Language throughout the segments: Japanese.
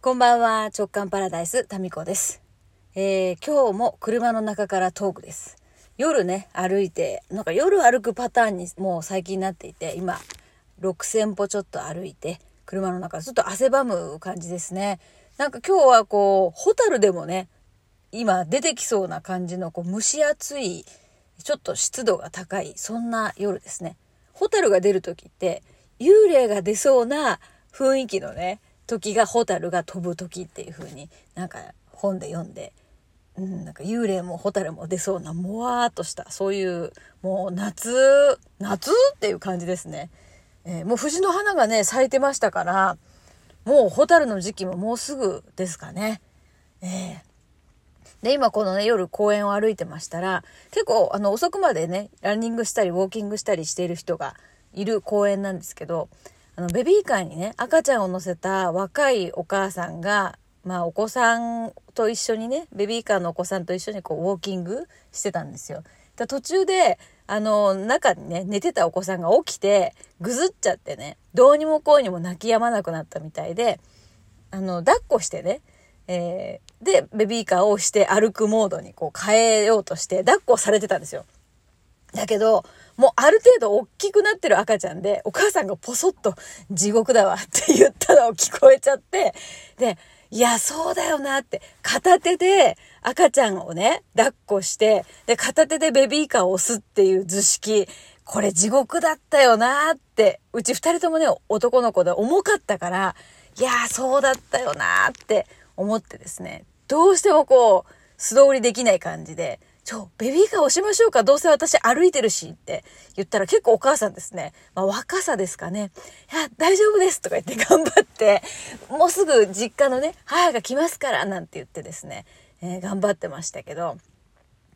こんばんは、直感パラダイス、タミコです。えー、今日も車の中からトークです。夜ね、歩いて、なんか夜歩くパターンにもう最近なっていて、今、6000歩ちょっと歩いて、車の中、ちょっと汗ばむ感じですね。なんか今日はこう、ホタルでもね、今出てきそうな感じのこう蒸し暑い、ちょっと湿度が高い、そんな夜ですね。ホタルが出る時って、幽霊が出そうな雰囲気のね、時がホタルが飛ぶ時っていう風になんか本で読んで、うん、なんか幽霊もホタルも出そうなもわーっとしたそういうもう夏夏っていう感じですね、えーもう藤の花がね咲いてましたからもうホタルの時期ももうすぐですかね。えーで今このね夜公園を歩いてましたら結構あの遅くまでねランニングしたりウォーキングしたりしている人がいる公園なんですけどあのベビーカーにね赤ちゃんを乗せた若いお母さんがまあお子さんと一緒にねベビーカーのお子さんと一緒にこうウォーキングしてたんですよ。だ途中であの中にね寝てたお子さんが起きてぐずっちゃってねどうにもこうにも泣き止まなくなったみたいであの抱っこしてねえーで、ベビーカーを押して歩くモードにこう変えようとして、抱っこされてたんですよ。だけど、もうある程度大きくなってる赤ちゃんで、お母さんがポソッと地獄だわって言ったのを聞こえちゃって、で、いや、そうだよなって、片手で赤ちゃんをね、抱っこして、で、片手でベビーカーを押すっていう図式、これ地獄だったよなって、うち二人ともね、男の子で重かったから、いや、そうだったよなって思ってですね、どうしてもこう、素通りできない感じで、ちょ、ベビーカー押しましょうかどうせ私歩いてるしって言ったら結構お母さんですね。まあ若さですかね。いや、大丈夫ですとか言って頑張って、もうすぐ実家のね、母が来ますからなんて言ってですね、えー頑張ってましたけど、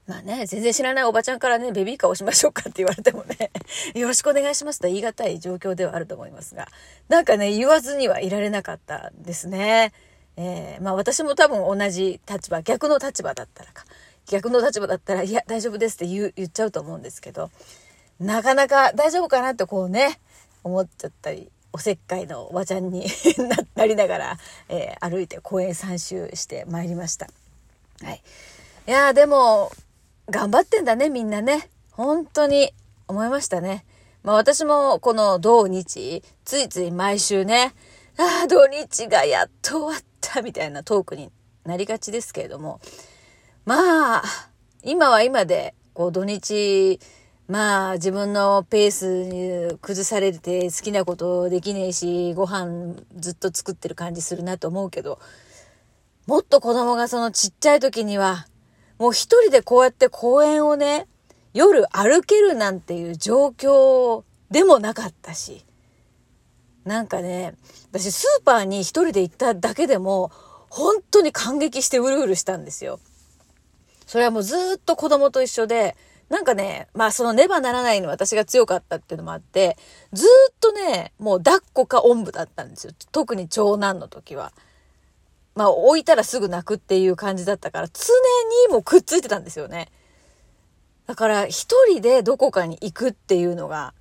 まあね、全然知らないおばちゃんからね、ベビーカー押しましょうかって言われてもね、よろしくお願いしますと言い難い状況ではあると思いますが、なんかね、言わずにはいられなかったですね。えーまあ私も多分同じ立場、逆の立場だったらか、逆の立場だったら、いや、大丈夫ですって言う言っちゃうと思うんですけど、なかなか大丈夫かなってこうね、思っちゃったり、おせっかいのおばちゃんに なりながら、えー歩いて公園3周してまいりました。はい。いやでも、頑張ってんだね、みんなね。本当に思いましたね。まあ私もこの土日、ついつい毎週ね、ああ、土日がやっと終わったみたいなトークになりがちですけれども、まあ、今は今で、こう土日、まあ自分のペースに崩されて好きなことできねえし、ご飯ずっと作ってる感じするなと思うけど、もっと子供がそのちっちゃい時には、もう一人でこうやって公園をね、夜歩けるなんていう状況でもなかったし、なんかね、私スーパーに一人で行っただけでも、本当に感激してうるうるしたんですよ。それはもうずっと子供と一緒で、なんかね、まあそのねばならないの私が強かったっていうのもあって、ずっとね、もう抱っこかおんぶだったんですよ。特に長男の時は。まあ置いたらすぐ泣くっていう感じだったから、常にもうくっついてたんですよね。だから一人でどこかに行くっていうのが、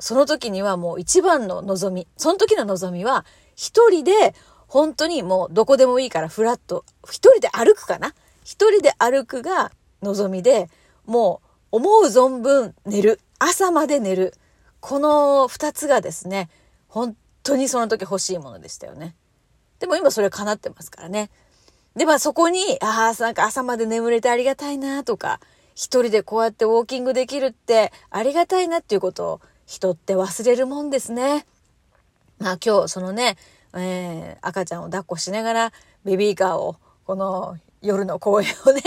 その時にはもう一番の望み。その時の望みは、一人で本当にもうどこでもいいからフラッと、一人で歩くかな一人で歩くが望みで、もう思う存分寝る。朝まで寝る。この二つがですね、本当にその時欲しいものでしたよね。でも今それ叶ってますからね。で、まあそこに、ああ、なんか朝まで眠れてありがたいなとか、一人でこうやってウォーキングできるってありがたいなっていうことを人って忘れるもんですね。まあ今日そのね、えー赤ちゃんを抱っこしながらベビーカーをこの夜の公園をね、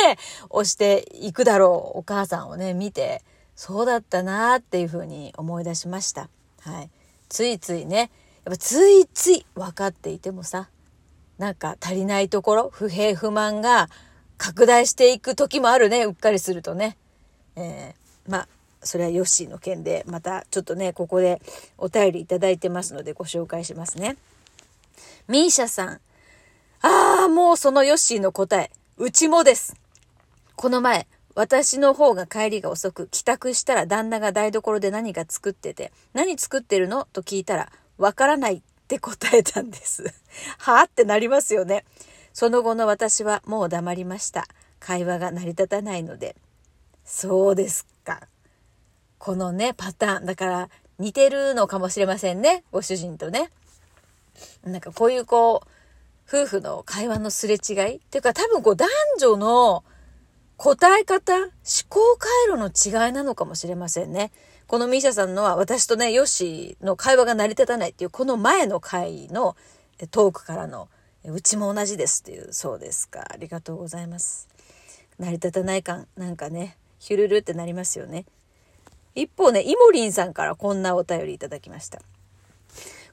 押していくだろうお母さんをね、見て、そうだったなっていうふうに思い出しました。はい。ついついね、やっぱついつい分かっていてもさ、なんか足りないところ、不平不満が拡大していく時もあるね、うっかりするとね。えーまあ、それはヨッシーの件で、またちょっとね、ここでお便りいただいてますのでご紹介しますね。ミーシャさん。ああ、もうそのヨッシーの答え。うちもです。この前、私の方が帰りが遅く、帰宅したら旦那が台所で何か作ってて、何作ってるのと聞いたら、わからないって答えたんです。はあってなりますよね。その後の私はもう黙りました。会話が成り立たないので。そうですか。このね、パターン。だから、似てるのかもしれませんね。ご主人とね。なんかこういうこう、夫婦の会話のすれ違いっていうか多分こう男女の答え方、思考回路の違いなのかもしれませんね。このミーシャさんのは私とね、ヨッシーの会話が成り立たないっていうこの前の回のトークからのうちも同じですっていう、そうですか。ありがとうございます。成り立たない感、なんかね、ヒュルルってなりますよね。一方ね、イモリンさんからこんなお便りいただきました。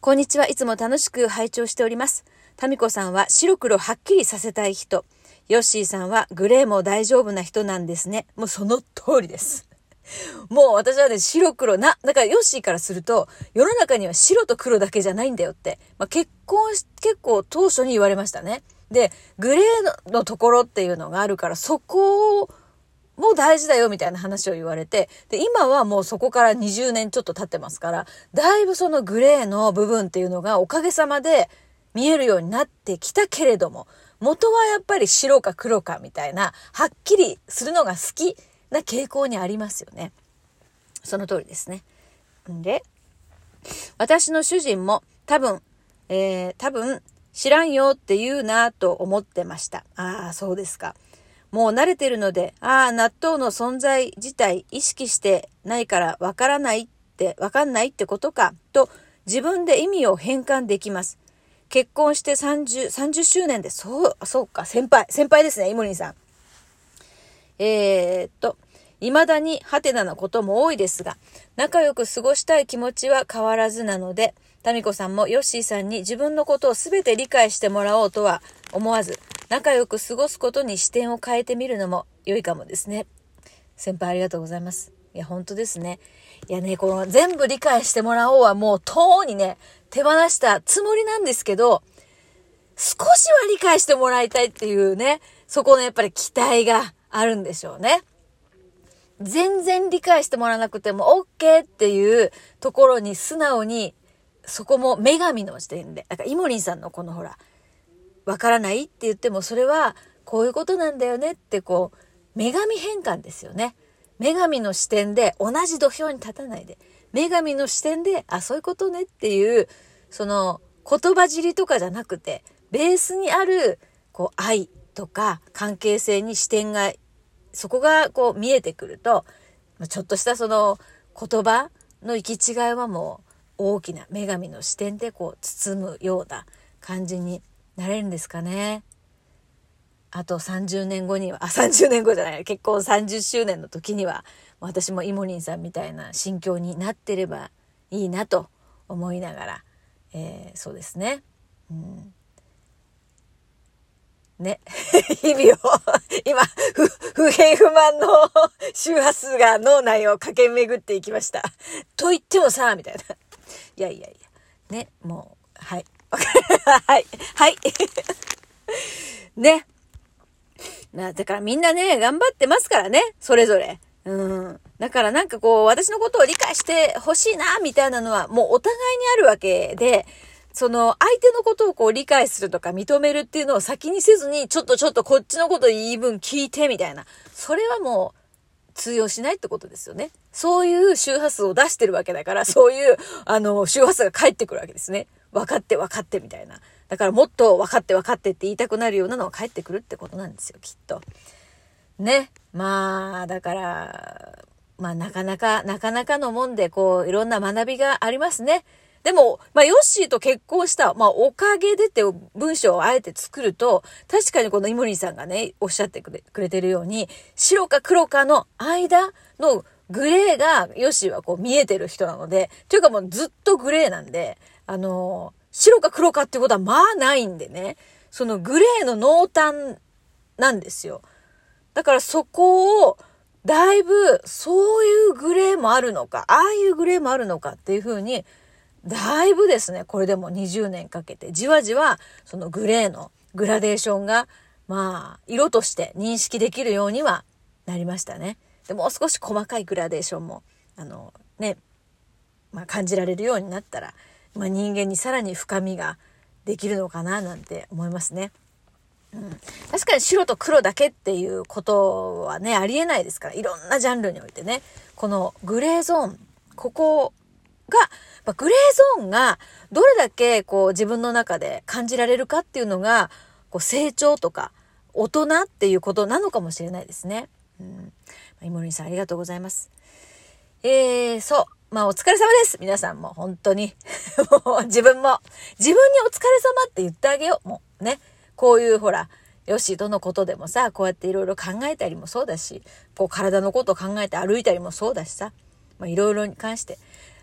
こんにちは。いつも楽しく拝聴しております。タミコさんは白黒はっきりさせたい人。ヨッシーさんはグレーも大丈夫な人なんですね。もうその通りです。もう私はね、白黒な、だからヨッシーからすると、世の中には白と黒だけじゃないんだよって。まあ、結婚し、結構当初に言われましたね。で、グレーのところっていうのがあるから、そこを、もう大事だよみたいな話を言われて、で、今はもうそこから20年ちょっと経ってますから、だいぶそのグレーの部分っていうのがおかげさまで見えるようになってきたけれども、元はやっぱり白か黒かみたいな、はっきりするのが好きな傾向にありますよね。その通りですね。んで、私の主人も多分、えー、多分知らんよって言うなと思ってました。ああ、そうですか。もう慣れてるので、ああ、納豆の存在自体意識してないからわからないって、わかんないってことか、と自分で意味を変換できます。結婚して30、30周年で、そう、そうか、先輩、先輩ですね、イモリンさん。えー、っと、未だにハテナなことも多いですが、仲良く過ごしたい気持ちは変わらずなので、タミコさんもヨッシーさんに自分のことを全て理解してもらおうとは思わず、仲良く過ごすことに視点を変えてみるのも良いかもですね。先輩ありがとうございます。いや、本当ですね。いやね、この全部理解してもらおうはもうとうにね、手放したつもりなんですけど、少しは理解してもらいたいっていうね、そこのやっぱり期待があるんでしょうね。全然理解してもらわなくても OK っていうところに素直に、そこも女神の視点で、だかイモリンさんのこのほら、わからないって言っても、それはこういうことなんだよねってこう、女神変換ですよね。女神の視点で同じ土俵に立たないで、女神の視点で、あ、そういうことねっていう、その言葉尻とかじゃなくて、ベースにある、こう、愛とか関係性に視点が、そこがこう見えてくると、ちょっとしたその言葉の行き違いはもう大きな女神の視点でこう包むような感じになれるんですかね。あと30年後には、あ、30年後じゃない、結婚30周年の時には、私もイモリンさんみたいな心境になってればいいなと思いながら、えー、そうですね。うん、ね。日々を、今、不、不平不満の周波数が脳内を駆け巡っていきました。と言ってもさ、みたいな。いやいやいや。ね、もう、はい。はい。はい。ね。な、だからみんなね、頑張ってますからね、それぞれ。うん。だからなんかこう、私のことを理解してほしいな、みたいなのは、もうお互いにあるわけで、その、相手のことをこう理解するとか認めるっていうのを先にせずに、ちょっとちょっとこっちのこと言い分聞いて、みたいな。それはもう、通用しないってことですよね。そういう周波数を出してるわけだから、そういう、あの、周波数が返ってくるわけですね。分かって分かってみたいな。だからもっと分かって分かってって言いたくなるようなのが返ってくるってことなんですよ、きっと。ね。まあ、だから、まあなかなか、なかなかのもんで、こう、いろんな学びがありますね。でも、まあ、ヨッシーと結婚した、まあ、おかげでって文章をあえて作ると、確かにこのイモリンさんがね、おっしゃってくれくれてるように、白か黒かの間のグレーが、ヨッシーはこう見えてる人なので、というかもうずっとグレーなんで、あのー、白か黒かっていうことはまあないんでね、そのグレーの濃淡なんですよ。だからそこを、だいぶ、そういうグレーもあるのか、ああいうグレーもあるのかっていうふうに、だいぶですね、これでも20年かけて、じわじわ、そのグレーのグラデーションが、まあ、色として認識できるようにはなりましたね。でもう少し細かいグラデーションも、あの、ね、まあ、感じられるようになったら、まあ、人間にさらに深みができるのかななんて思いますね。うん、確かに白と黒だけっていうことはね、ありえないですから、いろんなジャンルにおいてね、このグレーゾーン、ここが、まあ、グレーゾーンがどれだけこう自分の中で感じられるかっていうのが、こう成長とか大人っていうことなのかもしれないですね。うん。イモリンさんありがとうございます。えー、そう。まあお疲れ様です。皆さんも本当に。もう自分も、自分にお疲れ様って言ってあげよう。もうね。こういうほら、よし、どのことでもさ、こうやっていろいろ考えたりもそうだし、こう体のことを考えて歩いたりもそうだしさ、まあいろいろに関して。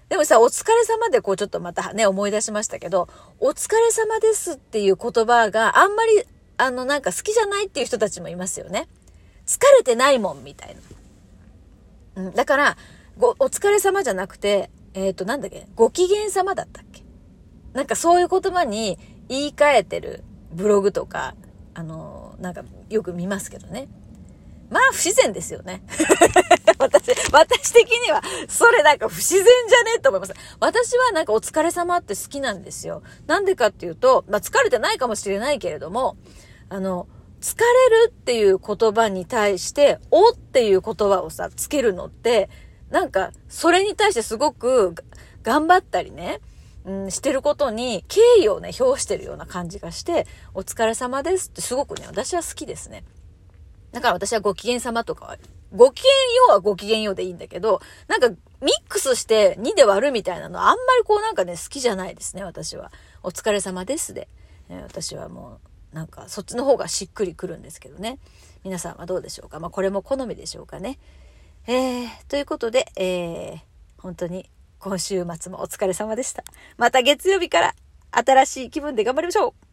でもさ、お疲れ様でこうちょっとまたね、思い出しましたけど、お疲れ様ですっていう言葉があんまり、あの、なんか好きじゃないっていう人たちもいますよね。疲れてないもん、みたいな。うん、だから、ご、お疲れ様じゃなくて、えっ、ー、と、なんだっけ、ご機嫌様だったっけ？なんかそういう言葉に言い換えてるブログとか、あの、なんかよく見ますけどね。まあ不自然ですよね。私、私的には、それなんか不自然じゃね？えと思います。私はなんかお疲れ様って好きなんですよ。なんでかっていうと、まあ疲れてないかもしれないけれども、あの、疲れるっていう言葉に対して、おっていう言葉をさ、つけるのって、なんか、それに対してすごく頑張ったりね、うん、してることに敬意をね、表してるような感じがして、お疲れ様ですってすごくね、私は好きですね。だから私はご機嫌様とかは、ご機嫌ようはご機嫌ようでいいんだけど、なんかミックスして2で割るみたいなのあんまりこうなんかね、好きじゃないですね、私は。お疲れ様ですで。え私はもう、なんかそっちの方がしっくりくるんですけどね。皆さんはどうでしょうか？まあこれも好みでしょうかね。えー、ということで、えー、本当に今週末もお疲れ様でした。また月曜日から新しい気分で頑張りましょう